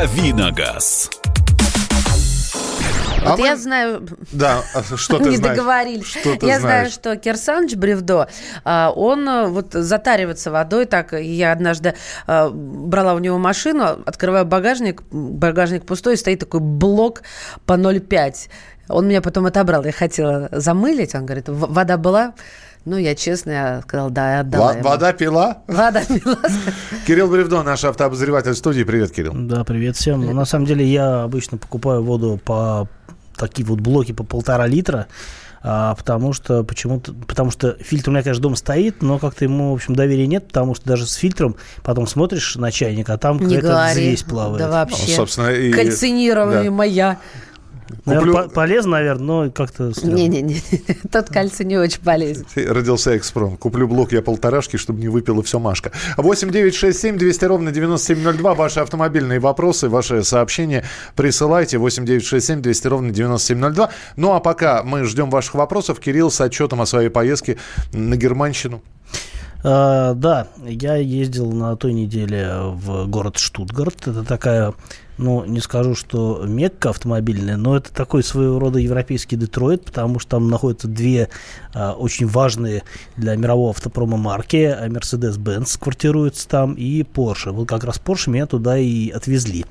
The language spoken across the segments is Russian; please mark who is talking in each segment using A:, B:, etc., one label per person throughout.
A: Давиногаз.
B: Вот а я мы... знаю...
C: Да, а что ты
B: Не
C: знаешь?
B: договорились.
C: Что ты
B: я
C: знаешь?
B: знаю, что Кирсанович Бревдо, а, он э, вот затаривается водой. Так, я однажды а, брала у него машину, открываю багажник, багажник пустой, стоит такой блок по 0,5. Он меня потом отобрал. Я хотела замылить. Он говорит, вода была? Ну, я честно, я сказал, да, я отдала
C: Во- Вода пила?
B: Вода пила.
C: Кирилл Бревдо, наш автообозреватель студии. Привет, Кирилл.
D: Да, привет всем. Ну, на самом деле я обычно покупаю воду по такие вот блоки по полтора литра. А, потому что почему-то, потому что фильтр у меня, конечно, дома стоит, но как-то ему, в общем, доверия нет, потому что даже с фильтром потом смотришь на чайник, а там какая-то взвесь плавает.
B: Да вообще.
C: Ну, собственно, и...
B: Кальцинирование
C: Да.
B: моя.
D: Наверное,
C: Куплю-
D: по- полезно, наверное, но как-то...
B: Не-не-не, тот кальций не очень полезен.
C: Родился экспром. Куплю блок я полторашки, чтобы не выпила все Машка. 8 9 6 7 200 ровно 9702. Ваши автомобильные вопросы, ваши сообщения присылайте. 8 9 6 7 200 ровно 9702. Ну а пока мы ждем ваших вопросов, Кирилл с отчетом о своей поездке на Германщину.
D: А, да, я ездил на той неделе в город Штутгарт. Это такая, ну, не скажу, что мекка автомобильная, но это такой своего рода европейский Детройт, потому что там находятся две а, очень важные для мирового автопрома марки. А Mercedes-Benz квартируется там и Porsche. Вот как раз Porsche меня туда и отвезли.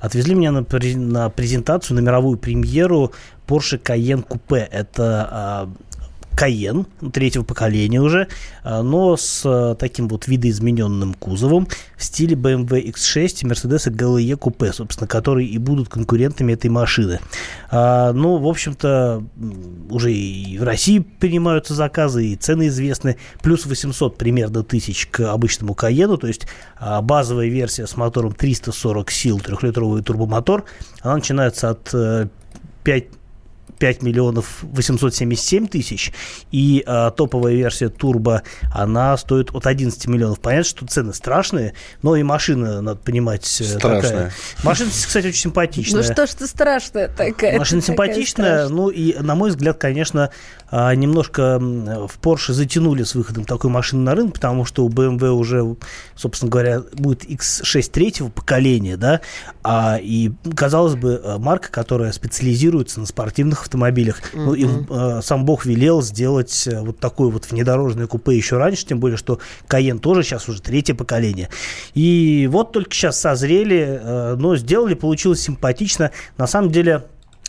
D: Отвезли меня на, на презентацию, на мировую премьеру Porsche Cayenne Coupe. Это а, Каен третьего поколения уже, а, но с а, таким вот видоизмененным кузовом в стиле BMW X6 и Mercedes GLE Coupe, собственно, которые и будут конкурентами этой машины. А, Ну, в общем-то, уже и в России принимаются заказы, и цены известны. Плюс 800 примерно тысяч к обычному Каену, то есть базовая версия с мотором 340 сил, трехлитровый турбомотор, она начинается от э, 5 5 миллионов 877 тысяч, и а, топовая версия турбо, она стоит от 11 миллионов. Понятно, что цены страшные, но и машина, надо понимать, э,
C: Страшная.
D: такая. Машина, кстати, очень симпатичная.
B: Ну что ж ты страшная такая?
D: Машина симпатичная, ну и, на мой взгляд, конечно, а, немножко в Porsche затянули с выходом такой машины на рынок, потому что у BMW уже, собственно говоря, будет X6 третьего поколения, да, а, и, казалось бы, э, марка, которая специализируется на спортивных автомобилях, ну, им э, сам Бог велел сделать э, вот такое вот внедорожное купе еще раньше, тем более, что Cayenne тоже сейчас уже третье поколение. И вот только сейчас созрели, э, но сделали, получилось симпатично. На самом деле,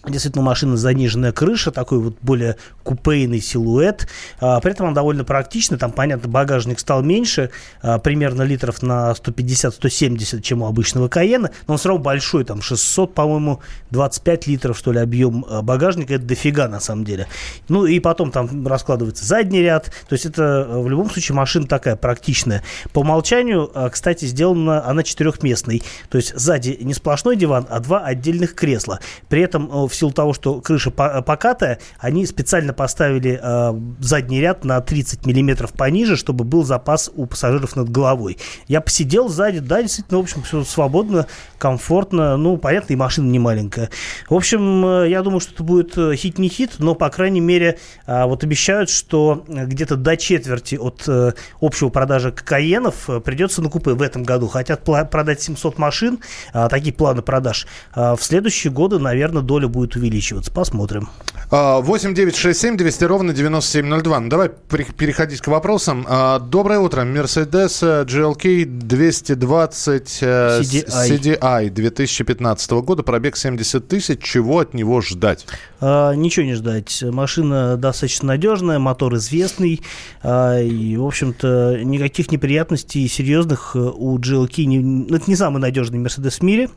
D: Действительно, у машины заниженная крыша, такой вот более купейный силуэт. А, при этом она довольно практична. Там, понятно, багажник стал меньше, а, примерно литров на 150-170, чем у обычного Каена. Но он все равно большой, там 600, по-моему, 25 литров, что ли, объем а, багажника. Это дофига, на самом деле. Ну, и потом там раскладывается задний ряд. То есть это а, в любом случае машина такая практичная. По умолчанию, а, кстати, сделана она четырехместной. То есть сзади не сплошной диван, а два отдельных кресла. При этом э, силу того, что крыша по- покатая, они специально поставили э, задний ряд на 30 миллиметров пониже, чтобы был запас у пассажиров над головой. Я посидел сзади, да, действительно, в общем, все свободно, комфортно. Ну, понятно, и машина не маленькая. В общем, э, я думаю, что это будет э, хит не хит, но, по крайней мере, э, вот обещают, что э, где-то до четверти от э, общего продажи каенов э, придется на купе в этом году. Хотят продать 700 машин, такие планы продаж. В следующие годы, наверное, доля будет увеличиваться. Посмотрим.
C: А, 8 9 6 7 200 ровно 9702. Ну, давай переходить к вопросам. А, Доброе утро. Mercedes э, GLK 220 э, с-
D: CDI.
C: CDI 2015 года. Пробег 70 тысяч. Чего от него ждать?
D: А, Ничего не ждать. Машина достаточно надежная, мотор известный. а, И, в общем-то, никаких неприятностей серьезных э, у GLK. Не, это не самый надежный Mercedes в мире,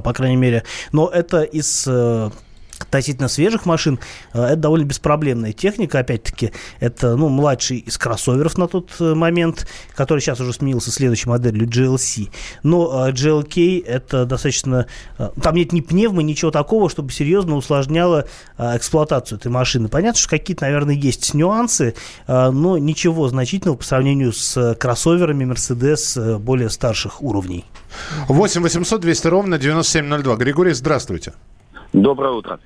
D: по крайней мере. Но это из э, относительно свежих машин, э, это довольно беспроблемная техника, опять-таки, это, ну, младший из кроссоверов на тот э, момент, который сейчас уже сменился следующей моделью GLC. Но э, GLK это достаточно, там нет ни пневмы, ничего такого, чтобы серьезно усложняло эксплуатацию этой машины. Понятно, что какие-то, наверное, есть нюансы, но ничего значительного по сравнению с кроссоверами Mercedes более старших уровней.
C: 8 800 200 ровно 9702. Григорий, здравствуйте.
E: Доброе утро.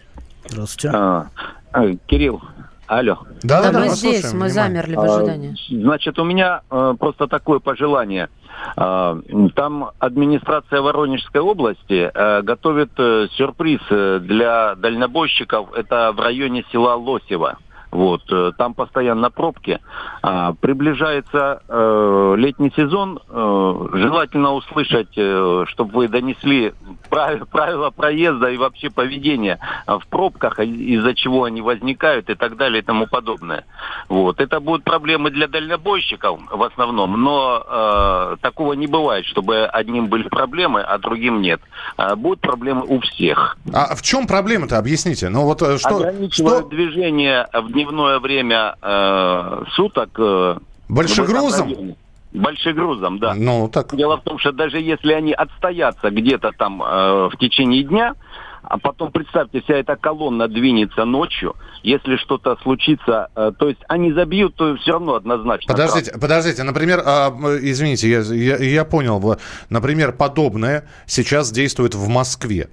D: Здравствуйте.
E: А, а, Кирилл,
B: Алло. Да, да, да мы здесь, слушаем, мы замерли в ожидании.
A: А, значит, у меня э, просто такое пожелание. Э, там администрация Воронежской области э, готовит э, сюрприз э, для дальнобойщиков. Это в районе села Лосево. Вот, э, там постоянно пробки. А, приближается э, летний сезон. Э, желательно услышать, э, чтобы вы донесли правила, проезда и вообще поведения в пробках, из-за чего они возникают и так далее и тому подобное. Вот. Это будут проблемы для дальнобойщиков в основном, но э, такого не бывает, чтобы одним были проблемы, а другим нет. Э, будут проблемы у всех.
C: А в чем проблема-то? Объясните. Ну вот э, что...
A: Ограничивают что... движение в дневное время э, суток. Э,
C: Большегрузом?
A: Большегрузом, да.
C: Ну, так...
A: Дело в том, что даже если они отстоятся где-то там э, в течение дня, а потом представьте, вся эта колонна двинется ночью, если что-то случится, э, то есть они забьют, то все равно однозначно.
C: Подождите, правда. подождите, например, а, извините, я, я, я понял, например, подобное сейчас действует в Москве.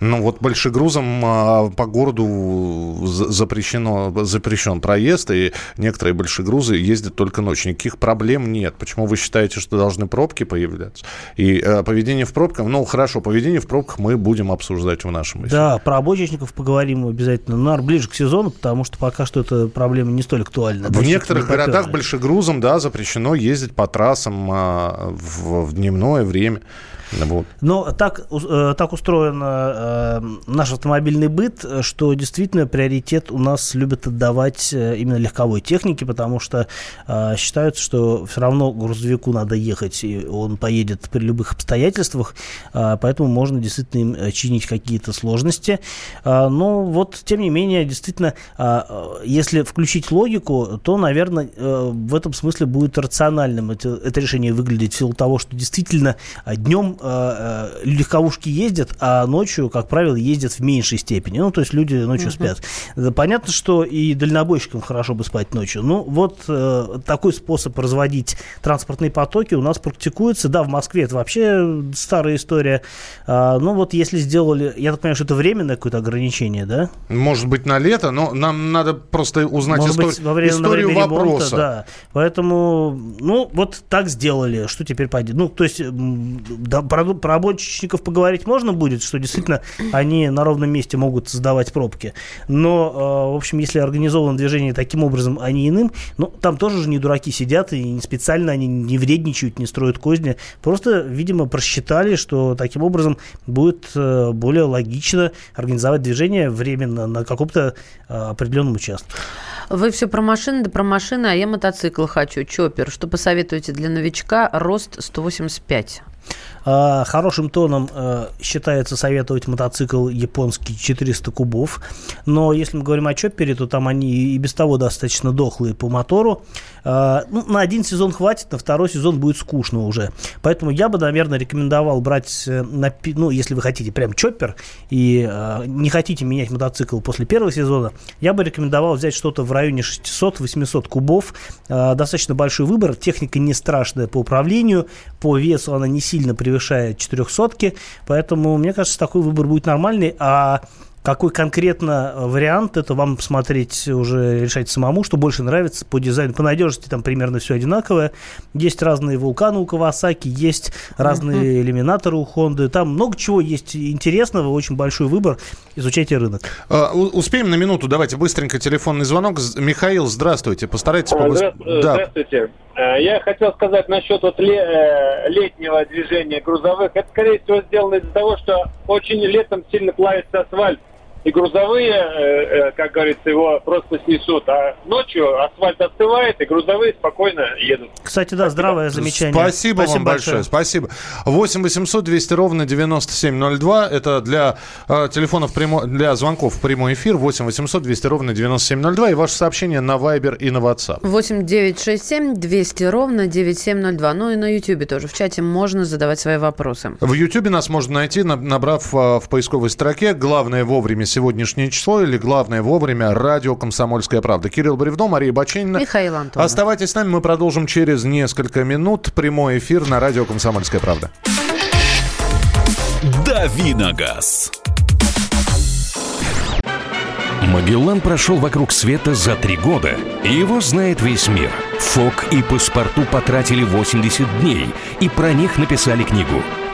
C: Ну вот большегрузом а, по городу запрещено, запрещен проезд, и некоторые большегрузы ездят только ночью. Никаких проблем нет. Почему вы считаете, что должны пробки появляться? И а, поведение в пробках, ну хорошо, поведение в пробках мы будем обсуждать в нашем эфире.
D: Да, про обочечников поговорим обязательно, но наверное, ближе к сезону, потому что пока что эта проблема не столь актуальна.
C: В некоторых городах большегрузом, да, запрещено ездить по трассам а, в, в дневное время.
D: Вот. Но так, э, так устроен э, наш автомобильный быт, что действительно приоритет у нас любят отдавать э, именно легковой технике, потому что считают, что все равно грузовику надо ехать, и он поедет при любых обстоятельствах, поэтому можно действительно им чинить какие-то сложности. Но вот, тем не менее, действительно, если включить логику, то, наверное, в этом смысле будет рациональным это, это решение выглядеть в силу того, что действительно днем э, э, легковушки ездят, а ночью, как правило, ездят в меньшей степени. Ну, то есть люди ночью uh-huh. спят. Понятно, что и дальнобойщикам хорошо бы спать ночью. Ну, вот э, такой способ разводить транспортные потоки у нас практикуется. Да, в Москве это вообще старая история. А, ну, вот если сделали... Я так понимаю, что это временное какое-то ограничение, да?
C: Может быть, на лето, но нам надо просто узнать
D: Может истор... быть, во время, историю время вопроса. Ремонта, да. Поэтому, ну, вот так сделали. Что теперь пойдет? Ну, то есть, да, про, про обочечников поговорить можно будет, что действительно они на ровном месте могут создавать пробки. Но, э, в общем, если организовано движение таким образом, а не иным, ну, там тоже же не дураки сидят, и не специально они не вредничают, не строят козни. Просто, видимо, просчитали, что таким образом будет э, более логично организовать движение временно на каком-то э, определенном участке.
B: Вы все про машины, да про машины, а я мотоцикл хочу, чоппер. Что посоветуете для новичка? Рост 185.
D: А, хорошим тоном э, считается советовать мотоцикл японский 400 кубов. Но если мы говорим о чоппере, то там они и без того достаточно дохлые по мотору. А, ну, на один сезон хватит, на второй сезон будет скучно уже. Поэтому я бы, наверное, рекомендовал брать, э, на, ну, если вы хотите прям чоппер и э, не хотите менять мотоцикл после первого сезона, я бы рекомендовал взять что-то в районе 600-800 кубов. Достаточно большой выбор, техника не страшная по управлению, по весу она не сильно превышает превышает 400, поэтому, мне кажется, такой выбор будет нормальный, а какой конкретно вариант, это вам посмотреть уже решать самому, что больше нравится по дизайну. По надежности там примерно все одинаковое. Есть разные вулканы у Кавасаки, есть разные uh-huh. иллюминаторы у Хонды. Там много чего есть интересного, очень большой выбор. Изучайте рынок.
C: Uh, успеем на минуту. Давайте быстренько телефонный звонок. Михаил, здравствуйте. Постарайтесь
E: побыстрее. Здра- да. Здравствуйте. Э, я хотел сказать насчет вот э, летнего движения грузовых. Это, скорее всего, сделано из-за того, что очень летом сильно плавится асфальт и грузовые, э, э, как говорится, его просто снесут. А ночью асфальт остывает, и грузовые спокойно едут.
D: Кстати, да, здравое замечание.
C: Спасибо, Спасибо вам большое. большое. Спасибо. 8 800 200 ровно 9702. Это для э, телефонов прямо, для звонков в прямой эфир. 8 800 200 ровно 9702. И ваше сообщение на Viber и на WhatsApp.
B: 8 967 200 ровно 9702. Ну и на YouTube тоже. В чате можно задавать свои вопросы.
C: В YouTube нас можно найти, набрав э, в поисковой строке «Главное вовремя сегодняшнее число или главное вовремя радио «Комсомольская правда». Кирилл Бревдо, Мария Баченина.
B: Михаил Антонов.
C: Оставайтесь с нами, мы продолжим через несколько минут. Прямой эфир на радио «Комсомольская правда».
F: Давиногаз. Магеллан прошел вокруг света за три года, и его знает весь мир. Фок и паспорту потратили 80 дней, и про них написали книгу.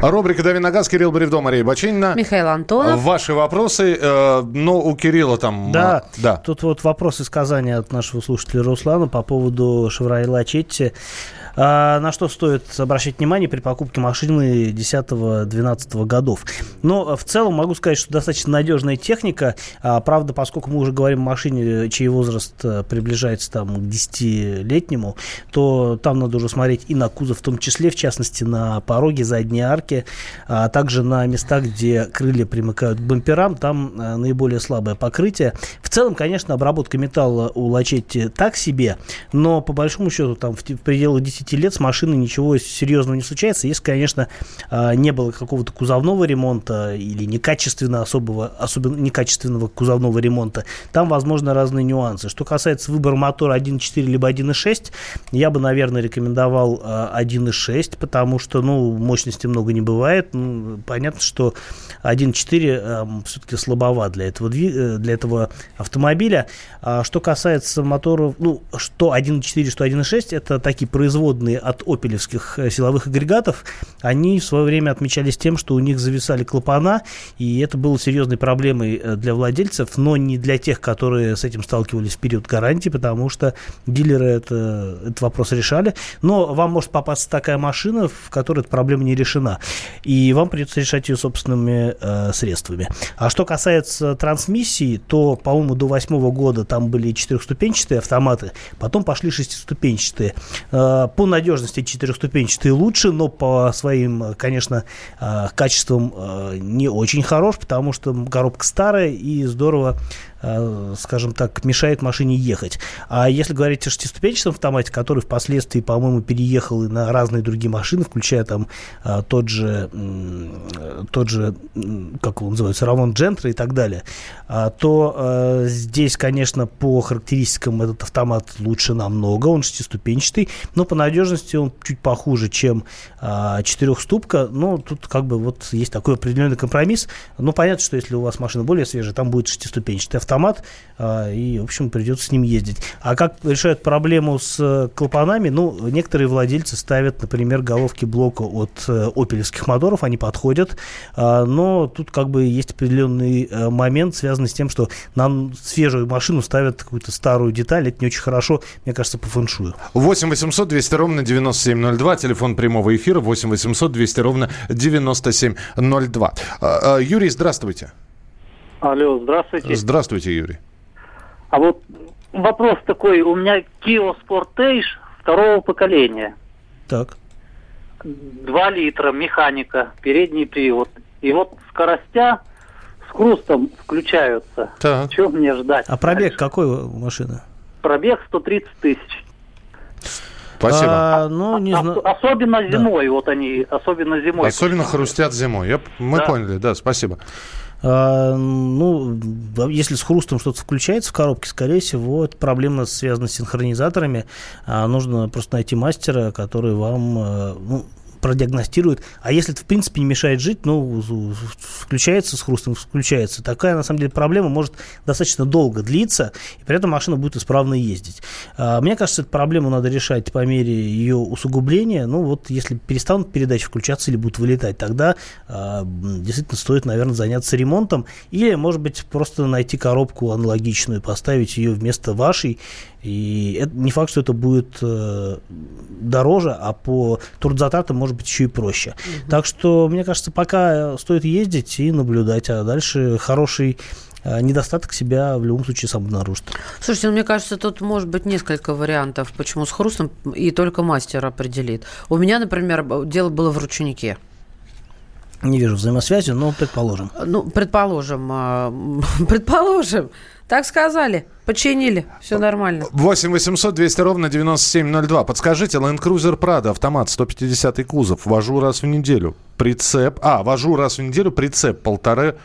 C: Рубрика «Дави на газ», Кирилл Бревдо, Мария Бочинина.
B: Михаил Антонов.
C: Ваши вопросы, э, ну, у Кирилла там...
D: Да,
C: э, да.
D: тут вот вопрос из Казани от нашего слушателя Руслана по поводу Шевроле Лачетти. А, на что стоит обращать внимание при покупке машины 10-12 годов. Но в целом могу сказать, что достаточно надежная техника. А, правда, поскольку мы уже говорим о машине, чей возраст э, приближается там, к 10-летнему, то там надо уже смотреть и на кузов, в том числе, в частности, на пороги, задние арки, а также на местах, где крылья примыкают к бамперам, там э, наиболее слабое покрытие. В целом, конечно, обработка металла у Лачетти так себе, но по большому счету там в пределах 10 10 лет с машиной ничего серьезного не случается, если, конечно, а, не было какого-то кузовного ремонта или некачественного, особого, особенно некачественного кузовного ремонта, там, возможно, разные нюансы. Что касается выбора мотора 1.4 либо 1.6, я бы, наверное, рекомендовал 1.6, а, потому что, ну, мощности много не бывает. Ну, понятно, что 1.4 а, все-таки слабоват для этого, э, для этого автомобиля. Что касается моторов, ну, что 1.4, что 1.6, это такие производные производные от опелевских э, силовых агрегатов, они в свое время отмечались тем, что у них зависали клапана, и это было серьезной проблемой э, для владельцев, но не для тех, которые с этим сталкивались в период гарантии, потому что дилеры это, этот вопрос решали. Но вам может попасться такая машина, в которой эта проблема не решена, и вам придется решать ее собственными э, средствами. А что касается трансмиссии, то, по-моему, до восьмого года там были четырехступенчатые автоматы, потом пошли шестиступенчатые. Э, по надежности четырехступенчатый лучше, но по своим, конечно, а, качествам а, не очень хорош, потому что коробка старая и здорово Э, скажем так, мешает машине ехать. А если говорить о шестиступенчатом автомате, который впоследствии, по-моему, переехал и на разные другие машины, включая там э, тот же, тот же, как он называется, Рамон Джентра и так далее, а, то э, здесь, конечно, по характеристикам этот автомат лучше намного, он шестиступенчатый, но по надежности он чуть похуже, чем четырехступка, но тут как бы вот есть такой определенный компромисс. Но понятно, что если у вас машина более свежая, там будет шестиступенчатый автомат, а, и, в общем, придется с ним ездить. А как решают проблему с э, клапанами? Ну, некоторые владельцы ставят, например, головки блока от э, опелевских моторов, они подходят, а, но тут как бы есть определенный э, момент, связанный с тем, что нам свежую машину ставят какую-то старую деталь, это не очень хорошо, мне кажется, по фэншую.
C: 8 800 200 ровно 9702, телефон прямого эфира 8 800 200 ровно 9702. А, Юрий, здравствуйте.
G: Алло, здравствуйте.
C: Здравствуйте, Юрий.
G: А вот вопрос такой. У меня Kia Sportage второго поколения.
D: Так.
G: Два литра, механика, передний привод. И вот скоростя с хрустом включаются. Так. Чего мне ждать?
D: А пробег дальше? какой у машины?
G: Пробег 130 тысяч.
C: Спасибо.
G: А, ну, не знаю. Особенно зимой, да. вот они, особенно зимой.
C: Особенно хрустят зимой. Я, мы да. поняли, да, спасибо.
D: А, ну, если с хрустом что-то включается в коробке, скорее всего, это проблема связана с синхронизаторами. А нужно просто найти мастера, который вам э, ну, продиагностирует. А если это, в принципе, не мешает жить, ну, включается с хрустом, включается. Такая, на самом деле, проблема может достаточно долго длиться, и при этом машина будет исправно ездить. А, мне кажется, эту проблему надо решать по мере ее усугубления. Ну, вот если перестанут передачи включаться или будут вылетать, тогда а, действительно стоит, наверное, заняться ремонтом. Или, может быть, просто найти коробку аналогичную, поставить ее вместо вашей, и это, не факт, что это будет э, дороже, а по трудозатратам может быть еще и проще. Угу. Так что, мне кажется, пока стоит ездить и наблюдать, а дальше хороший э, недостаток себя в любом случае сам обнаружит.
B: Слушайте, ну, мне кажется, тут может быть несколько вариантов, почему с хрустом, и только мастер определит. У меня, например, дело было в ручнике.
D: Не вижу взаимосвязи, но предположим.
B: Ну, предположим, а, предположим. Так сказали, починили, все нормально.
C: 8 800 200 ровно 9702. Подскажите, Land Cruiser Prado, автомат, 150 кузов, вожу раз в неделю. Прицеп, а, вожу раз в неделю, прицеп полторы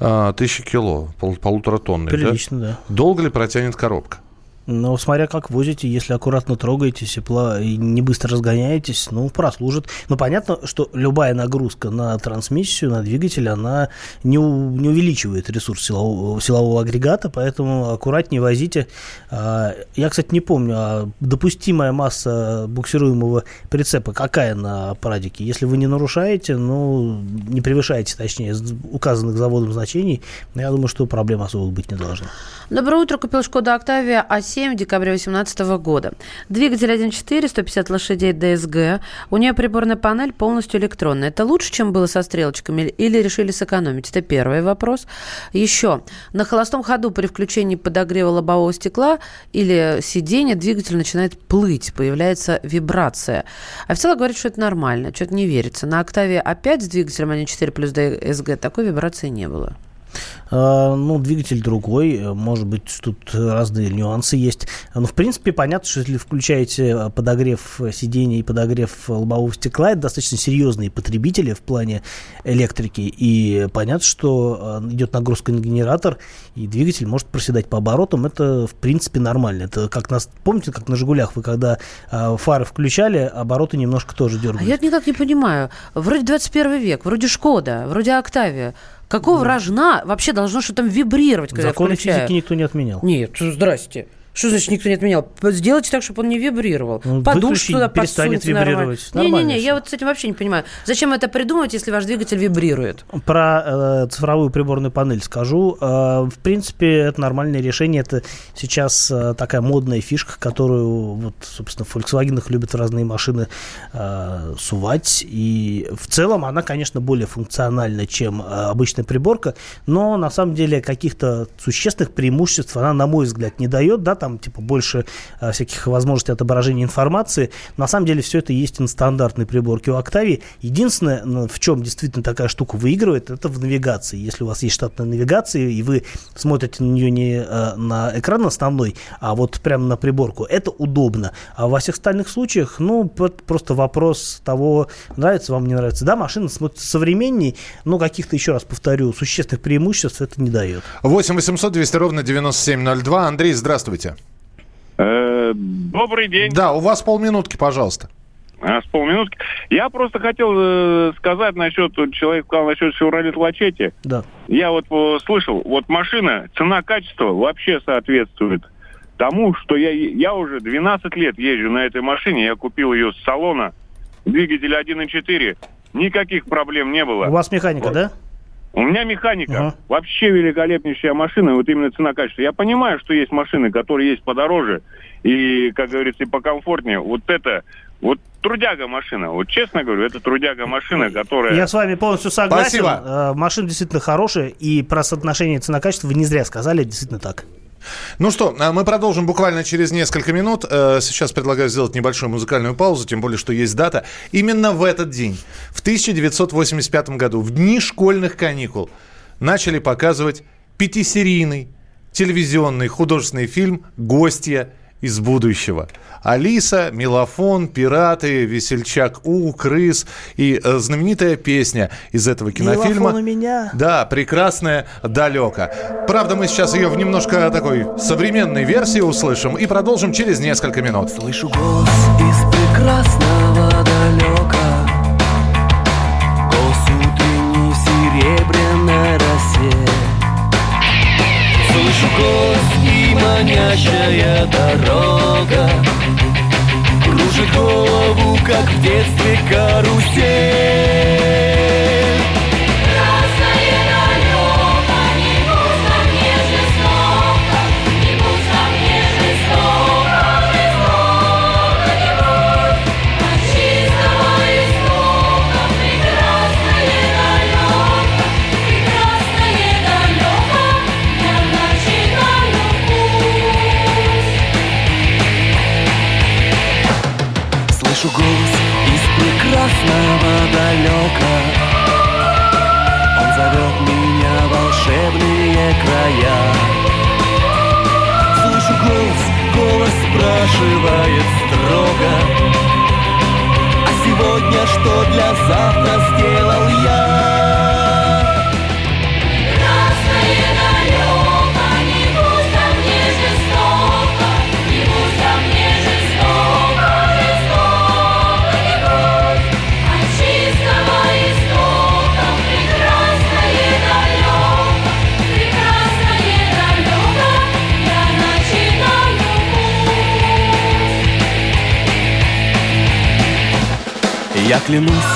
C: а, тысячи кило, пол, полутора тонны.
D: Прилично, да?
C: да. Долго ли протянет коробка?
D: Но смотря как возите, если аккуратно трогаетесь и, пла... и не быстро разгоняетесь, ну, прослужит. Но понятно, что любая нагрузка на трансмиссию, на двигатель, она не, у... не увеличивает ресурс силового... силового агрегата, поэтому аккуратнее возите. А, я, кстати, не помню, а допустимая масса буксируемого прицепа какая на парадике? Если вы не нарушаете, ну, не превышаете, точнее, указанных заводом значений, я думаю, что проблем особых быть не должно.
B: Доброе утро, купил Шкода Октавия, а 7 декабря 2018 года. Двигатель 1.4, 150 лошадей ДСГ. У нее приборная панель полностью электронная. Это лучше, чем было со стрелочками или решили сэкономить? Это первый вопрос. Еще. На холостом ходу при включении подогрева лобового стекла или сиденья двигатель начинает плыть, появляется вибрация. А Официал говорит, что это нормально, что-то не верится. На «Октаве» опять с двигателем 1.4 плюс ДСГ такой вибрации не было.
D: А, ну, двигатель другой, может быть, тут разные нюансы есть. Но, в принципе, понятно, что если включаете подогрев сидений и подогрев лобового стекла, это достаточно серьезные потребители в плане электрики. И понятно, что идет нагрузка на генератор, и двигатель может проседать по оборотам. Это, в принципе, нормально. Это как нас, помните, как на «Жигулях» вы когда фары включали, обороты немножко тоже дергались.
B: А я никак не понимаю. Вроде 21 век, вроде «Шкода», вроде «Октавия». Какого рожна вообще должно что-то там вибрировать, когда
D: Законы
B: включаю?
D: физики никто не отменял.
B: Нет, здрасте. Что значит никто не отменял? Сделайте так, чтобы он не вибрировал. Ну, Подушку туда
D: перестанет вибрировать.
B: Не-не-не, я вот с этим вообще не понимаю. Зачем это придумать, если ваш двигатель вибрирует?
D: Про э, цифровую приборную панель скажу. Э, в принципе, это нормальное решение. Это сейчас э, такая модная фишка, которую, вот, собственно, в Volkswagen любят в разные машины э, сувать. И в целом она, конечно, более функциональна, чем э, обычная приборка, но на самом деле каких-то существенных преимуществ она, на мой взгляд, не дает. Да, там типа больше а, всяких возможностей отображения информации. На самом деле все это есть на стандартной приборке у Octavia. Единственное, в чем действительно такая штука выигрывает, это в навигации. Если у вас есть штатная навигация, и вы смотрите на нее не а, на экран основной, а вот прямо на приборку, это удобно. А во всех остальных случаях, ну, просто вопрос того, нравится вам, не нравится. Да, машина смотрится современней, но каких-то, еще раз повторю, существенных преимуществ это не дает.
C: 8 800 200 ровно 9702. Андрей, здравствуйте.
H: Э, добрый день.
C: Да, у вас полминутки, пожалуйста.
H: А, с полминутки. Я просто хотел э, сказать насчет, человек сказал насчет Chevrolet Лачете.
D: Да.
H: Я вот э, слышал, вот машина, цена-качество вообще соответствует тому, что я, я уже 12 лет езжу на этой машине, я купил ее с салона, двигатель 1.4, никаких проблем не было.
D: У вас механика, вот. да?
H: У меня механика. Uh-huh. Вообще великолепнейшая машина, вот именно цена-качество. Я понимаю, что есть машины, которые есть подороже и, как говорится, и покомфортнее. Вот это, вот трудяга машина. Вот честно говорю, это трудяга машина, которая...
D: Я с вами полностью согласен.
C: Спасибо.
D: Э, машина действительно хорошая, и про соотношение цена-качество вы не зря сказали, действительно так.
C: Ну что, а мы продолжим буквально через несколько минут. Э, сейчас предлагаю сделать небольшую музыкальную паузу, тем более, что есть дата. Именно в этот день, в 1985 году, в дни школьных каникул, начали показывать пятисерийный телевизионный художественный фильм «Гостья из будущего». Алиса, Мелофон, Пираты, Весельчак У, Крыс и э, знаменитая песня из этого кинофильма.
D: Мелофон у меня.
C: Да, прекрасная «Далеко». Правда, мы сейчас ее в немножко такой современной версии услышим и продолжим через несколько минут.
I: Слышу голос из прекрасного далека Голос утренней серебряной росе Слышу голос манящая дорога кружит голову, как в детстве карусель. Края Слышу голос, голос спрашивает строго А сегодня что для завтра сделал я? Я клянусь,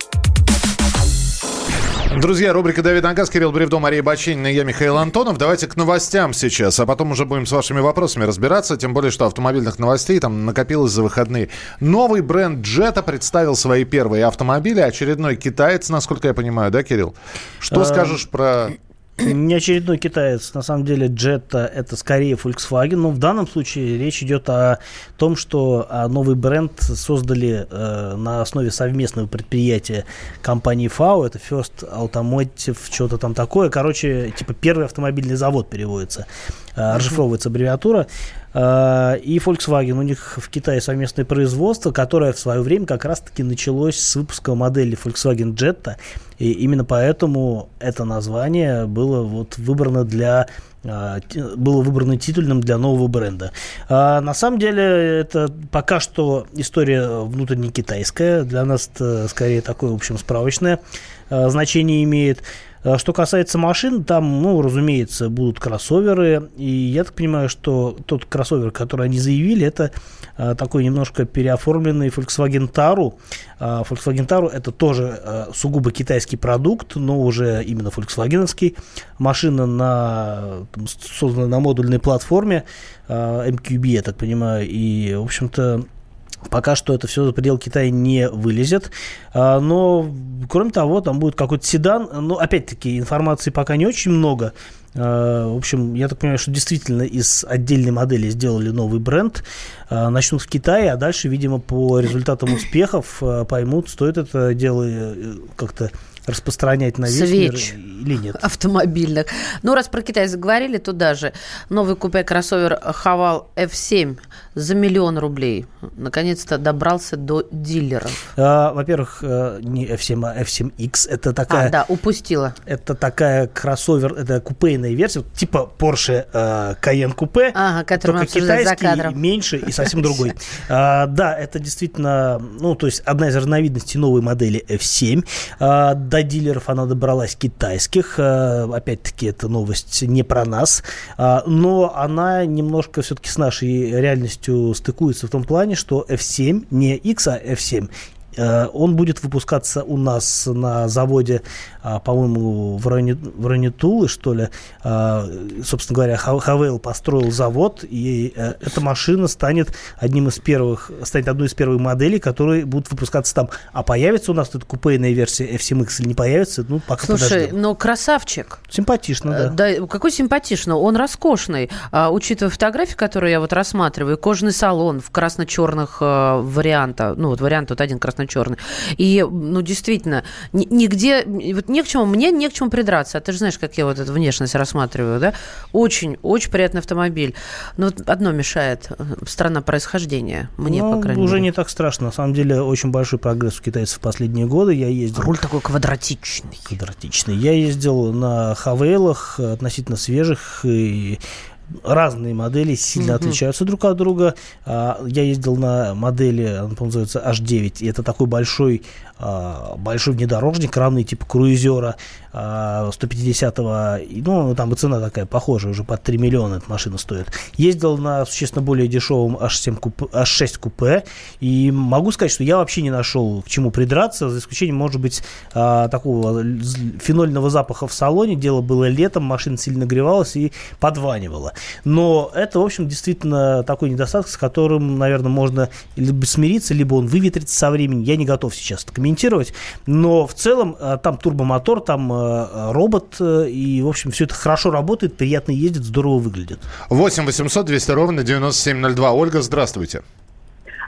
C: Друзья, рубрика «Давид Нагас», Кирилл Бревдо, Мария Бачинина и я, Михаил Антонов. Давайте к новостям сейчас, а потом уже будем с вашими вопросами разбираться. Тем более, что автомобильных новостей там накопилось за выходные. Новый бренд Джета представил свои первые автомобили. Очередной китаец, насколько я понимаю, да, Кирилл? Что
D: А,
C: скажешь про...
D: Не очередной китаец. На самом деле Jetta это скорее Volkswagen. Но в данном случае речь идет о том, что а, новый бренд создали э, на основе совместного предприятия компании FAO. Это First Automotive, что-то там такое. Короче, типа первый автомобильный завод переводится. Э, расшифровывается аббревиатура. Э, И Volkswagen, у них в Китае совместное производство, которое в свое время как раз-таки началось с выпуска модели Volkswagen Jetta. И именно поэтому это название было вот выбрано для ти- было выбрано титульным для нового бренда. А, на самом деле это пока что история внутренне китайская. Для нас это скорее такое, в общем, справочное значение имеет. А Что касается машин, там, ну, разумеется, будут кроссоверы. И я так понимаю, что тот кроссовер, который они заявили, это а, такой немножко переоформленный Volkswagen Taru. А, Volkswagen Taru это тоже а, сугубо китайский продукт, но уже именно Volkswagenовский. Машина на, там, создана на модульной платформе а, MQB, я так понимаю. И, в общем-то, Пока что это все за предел Китая не вылезет. А, Но, кроме того, там будет какой-то седан. Но, опять-таки, информации пока не очень много. А, В общем, я так понимаю, что действительно из отдельной модели сделали новый бренд. А, Начнут в Китае, а дальше, видимо, по результатам успехов поймут, стоит это дело э, как-то распространять на весь
B: Свеч.
D: мир или нет.
B: автомобильных. Ну, раз про Китай заговорили, то даже новый купе-кроссовер Хавал F7 за миллион рублей наконец-то добрался до дилеров.
D: А, Во-первых, э, не F7, а F7X. Это такая...
B: А, да, упустила.
D: Это такая кроссовер, это купейная версия, типа Porsche э, Cayenne Coupe,
B: Ага, который
D: только
B: обсуждали за
D: китайский,
B: кадром.
D: меньше и совсем другой. А, Да, это действительно, ну, то есть одна из разновидностей новой модели F7. А, До дилеров она добралась китайских. А, Опять-таки, это новость не про нас. А, Но она немножко все-таки с нашей реальностью стыкуется в том плане, что F7, не X, а F7, Э, Он будет выпускаться у нас на заводе, а, по-моему, в районе, в районе Тулы, что ли. А, Собственно говоря, Ха- Хавейл построил завод, и э, эта машина станет одним из первых, станет одной из первых моделей, которые будут выпускаться там. А появится у нас тут купейная версия F7X или не появится, ну, пока
B: Слушай,
D: подождем.
B: ну красавчик.
D: Симпатично,
B: Э,
D: да.
B: Да, какой симпатичный, он роскошный. А, учитывая фотографии, которые я вот рассматриваю, кожаный салон в красно-черных э, вариантах, ну вот вариант вот один красно-черный красно-черный. И, ну, действительно, нигде, вот не к чему, мне не к чему придраться. А ты же знаешь, как я вот эту внешность рассматриваю, да? Очень, очень приятный автомобиль. Но вот одно мешает, э, страна происхождения, мне,
D: ну,
B: по крайней
D: уже
B: мере.
D: не так страшно. На самом деле, очень большой прогресс у китайцев в последние годы. Я ездил...
B: Руль такой квадратичный.
D: Квадратичный. Я ездил на Хавейлах, относительно свежих, и разные модели сильно угу. отличаются друг от друга. А, я ездил на модели, она, называется H9, и это такой большой а, большой внедорожник, равный типа круизера 150-го, а, ну, там и цена такая похожая, уже под 3 миллиона эта машина стоит. Ездил на существенно более дешевом H7 купе, H6 купе, и могу сказать, что я вообще не нашел к чему придраться, за исключением, может быть, такого фенольного запаха в салоне. Дело было летом, машина сильно нагревалась и подванивала. Но это, в общем, действительно такой недостаток, с которым, наверное, можно либо смириться, либо он выветрится со временем. Я не готов сейчас это комментировать. Но в целом э, там турбомотор, там э, робот, э, и, в общем, все это хорошо работает, приятно ездит, здорово выглядит.
C: 8 800 200 ровно 9702. Ольга, здравствуйте.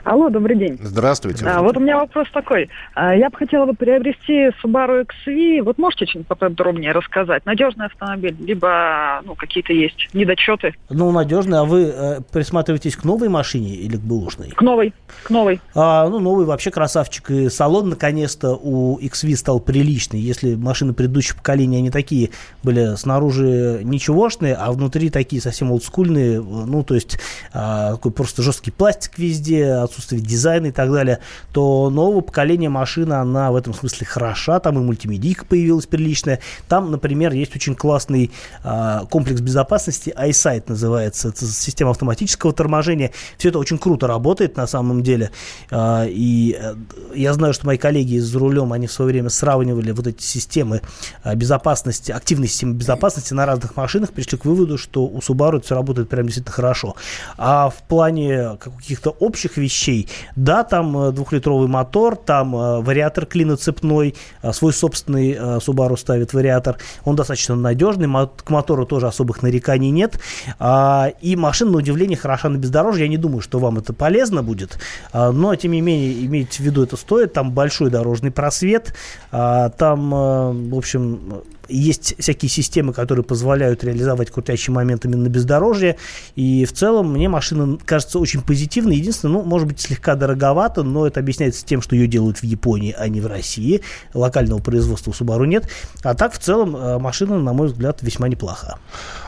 J: Алло, добрый день.
C: Здравствуйте.
J: А, вот у меня вопрос такой. А, я бы хотела бы приобрести Subaru XV. Вот можете чуть поподробнее рассказать? Надежный автомобиль, либо ну, какие-то есть недочеты?
D: Ну, надежный. А вы э, присматриваетесь к новой машине или к бэушной?
J: К новой. К новой.
D: А, ну, новый вообще красавчик. И салон, наконец-то, у XV стал приличный. Если машины предыдущих поколений, они такие были снаружи ничегошные, а внутри такие совсем олдскульные. Ну, то есть, а, такой просто жесткий пластик везде, отсутствие дизайна и так далее, то нового поколения машина, она в этом смысле хороша, там и мультимедийка появилась приличная. Там, например, есть очень классный э, комплекс безопасности, iSight называется, это система автоматического торможения. Все это очень круто работает на самом деле. Э, и э, я знаю, что мои коллеги за рулем, они в свое время сравнивали вот эти системы э, безопасности, активные системы безопасности на разных машинах, пришли к выводу, что у Subaru это все работает прям действительно хорошо. А в плане каких-то общих вещей, вещей. Да, там э, двухлитровый мотор, там э, вариатор клиноцепной, э, свой собственный Subaru ставит вариатор. Он достаточно надежный, к мотору тоже особых нареканий нет. А, и машина, на удивление, хороша на бездорожье. Я не думаю, что вам это полезно будет, а, но, тем не менее, имейте в виду, это стоит. Там большой дорожный просвет, а, там, в общем, есть всякие системы, которые позволяют реализовать крутящий момент именно на бездорожье. И в целом мне машина кажется очень позитивной. Единственное, ну, может быть, слегка дороговато, но это объясняется тем, что ее делают в Японии, а не в России. Локального производства у Subaru нет. А так, в целом, э, машина, на мой взгляд, весьма неплоха.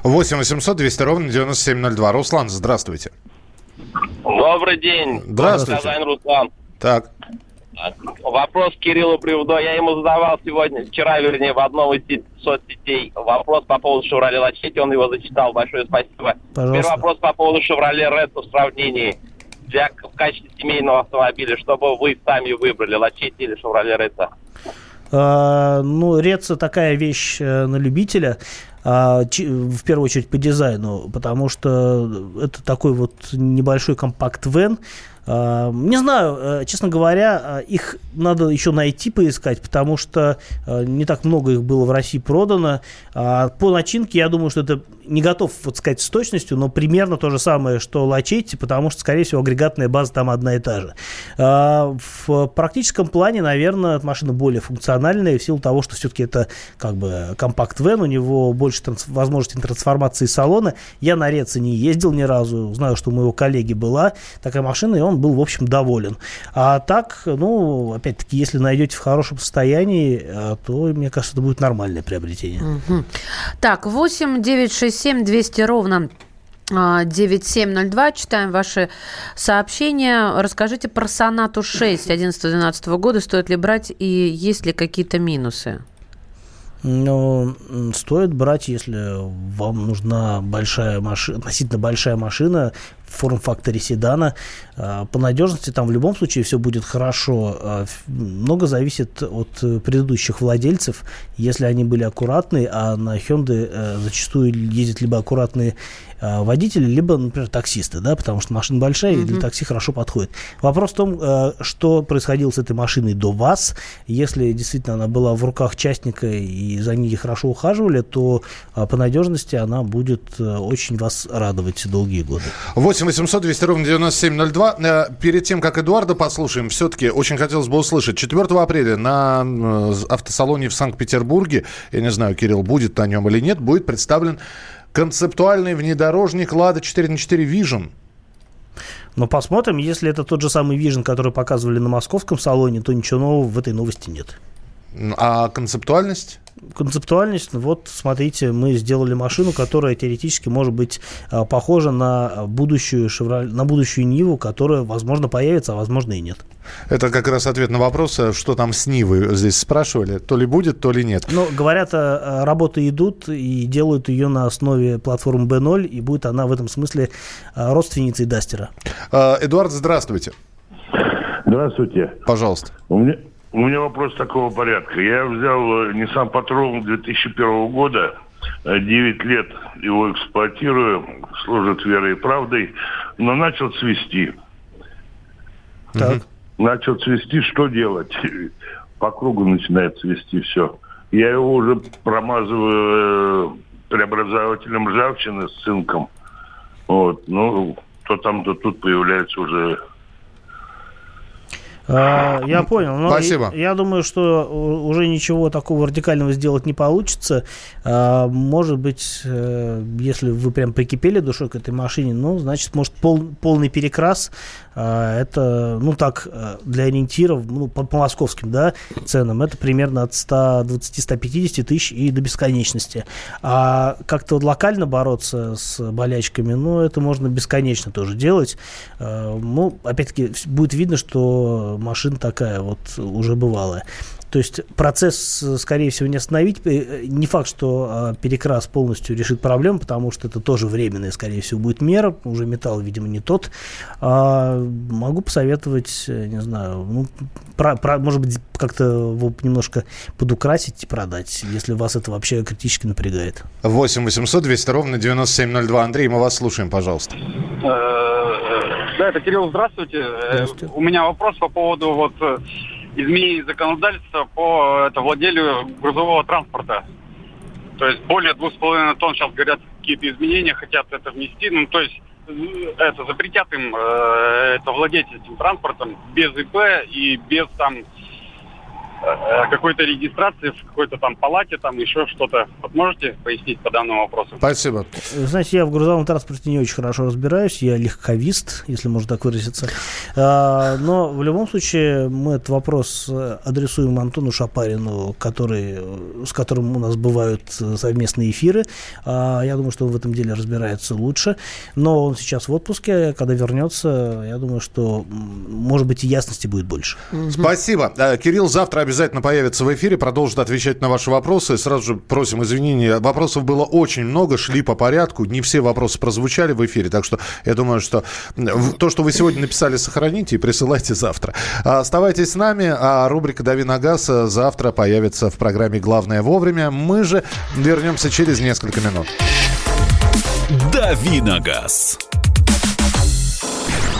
C: 8 800 200 ровно 9702. Руслан, здравствуйте.
K: Добрый день.
C: Здравствуйте.
K: Казань, Руслан.
C: Так.
K: Вопрос Кириллу Приводо. Я ему задавал сегодня, вчера, вернее, в одном из соцсетей вопрос по поводу Chevrolet Лачетти. Он его зачитал. Большое спасибо.
D: Пожалуйста.
K: Теперь вопрос по поводу Chevrolet Ретто в сравнении для, в качестве семейного автомобиля. Чтобы вы сами выбрали, Лачетти или Chevrolet Ретто?
D: Uh, ну, Ретса такая вещь uh, на любителя uh, в первую очередь по дизайну, потому что это такой вот небольшой компакт-вен, а, не знаю, э, честно говоря, э, их надо еще найти, поискать, потому что э, не так много их было в России продано. А, по начинке, я думаю, что это не готов вот сказать с точностью, но примерно то же самое, что Лачетти, потому что, скорее всего, агрегатная база там одна и та же. А, в практическом плане, наверное, машина более функциональная в силу того, что все-таки это как бы компакт-вен, у него больше транс- возможностей трансформации салона. Я на Реце не ездил ни разу, знаю, что у моего коллеги была такая машина, и он был, в общем, доволен. А так, ну, опять-таки, если найдете в хорошем состоянии, э, то, мне кажется, это будет нормальное приобретение.
B: Угу. Так, 8 9 6 7 200 ровно 9702. Читаем ваши сообщения. Расскажите про сонату 6 11-12 года. Стоит ли брать и есть ли какие-то минусы?
D: Ну, стоит брать, если вам нужна большая машина, относительно большая машина, в форм-факторе седана. А, по надежности там в любом случае все будет хорошо. А, много зависит от предыдущих владельцев. Если они были аккуратные, а на Hyundai э, зачастую ездят либо аккуратные а, водители, либо, например, таксисты, да, потому что машина большая mm-hmm. и для такси хорошо подходит. Вопрос в том, э, что происходило с этой машиной до вас. Если действительно она была в руках частника и за ней хорошо ухаживали, то по надежности она будет э, очень вас радовать долгие годы.
C: 8 8 800 200 ровно 9702. Э, перед тем, как Эдуарда послушаем, все-таки очень хотелось бы услышать. 4 апреля на э, автосалоне в Санкт-Петербурге, я не знаю, Кирилл, будет на нем или нет, будет представлен концептуальный внедорожник «Лада 4 на 4 Vision».
D: Но посмотрим, если это тот же самый Vision, который показывали на московском салоне, то ничего нового в этой новости нет.
C: А концептуальность?
D: концептуальность, вот смотрите, мы сделали машину, которая теоретически может быть а, похожа на будущую Chevrolet, на будущую Ниву, которая, возможно, появится, а возможно и нет.
C: Это как раз ответ на вопрос, э, что там с Нивой здесь спрашивали. То ли будет, то ли нет.
D: Ну, говорят, э, работы идут и делают ее на основе платформы B0, и будет она в этом смысле э, родственницей Дастера.
C: Эдуард, здравствуйте.
L: Здравствуйте.
C: Пожалуйста.
L: У меня, у меня вопрос такого порядка. Я взял э, Nissan Patrol 2001 года, 9 э, лет его эксплуатирую, служит верой и правдой, но начал цвести. Так. Начал цвести, что делать? По кругу начинает цвести все. Я его уже промазываю э, преобразователем ржавчины с цинком. Вот, ну, то там, то тут появляется уже
D: а, я понял.
C: Но Спасибо.
D: Я, я думаю, что уже ничего такого радикального сделать не получится. А, может быть, э, если вы прям прикипели душой к этой машине, ну, значит, может, пол, полный перекрас это, ну так, э, для ориентиров, ну, по, по московским, да, ценам, это примерно от 120-150 тысяч и до бесконечности. А как-то вот локально бороться с болячками, ну, это можно бесконечно тоже делать. А, ну, опять-таки, будет видно, что машина такая вот уже бывалая. То есть процесс, скорее всего, не остановить. Э, не факт, что а, перекрас полностью решит проблему, потому что это тоже временная, скорее всего, будет мера. Уже металл, видимо, не тот. А, могу посоветовать, э, не знаю, ну, про, про, может быть, как-то его немножко подукрасить и продать, если вас это вообще критически напрягает.
C: 8 800 200 ровно 9702. Андрей, мы вас слушаем, пожалуйста.
M: Э, да, это Кирилл, здравствуйте. здравствуйте. У меня вопрос по поводу вот изменений законодательства по это, владелию грузового транспорта. То есть более двух с половиной тонн сейчас говорят какие-то изменения хотят это внести. Ну, то есть э, это запретят им э, это владеть этим транспортом без ИП и без там какой-то регистрации в какой-то там палате, там еще что-то. Вот можете пояснить по данному вопросу?
C: Спасибо.
D: Знаете, я в грузовом транспорте не очень хорошо разбираюсь, я легковист, если можно так выразиться. А, но в любом случае мы этот вопрос адресуем Антону Шапарину, который, с которым у нас бывают совместные эфиры. А, я думаю, что он в этом деле разбирается лучше. Но он сейчас в отпуске, когда вернется, я думаю, что, может быть, и ясности будет больше.
C: Спасибо. Э, Кирилл завтра обязательно появится в эфире, продолжит отвечать на ваши вопросы. Сразу же просим извинения. Вопросов было очень много, шли по порядку. Не все вопросы прозвучали в эфире, так что я думаю, что то, что вы сегодня написали, сохраните и присылайте завтра. Оставайтесь с нами, а рубрика «Дави на газ» завтра появится в программе «Главное вовремя». Мы же вернемся через несколько минут.
N: «Дави на газ».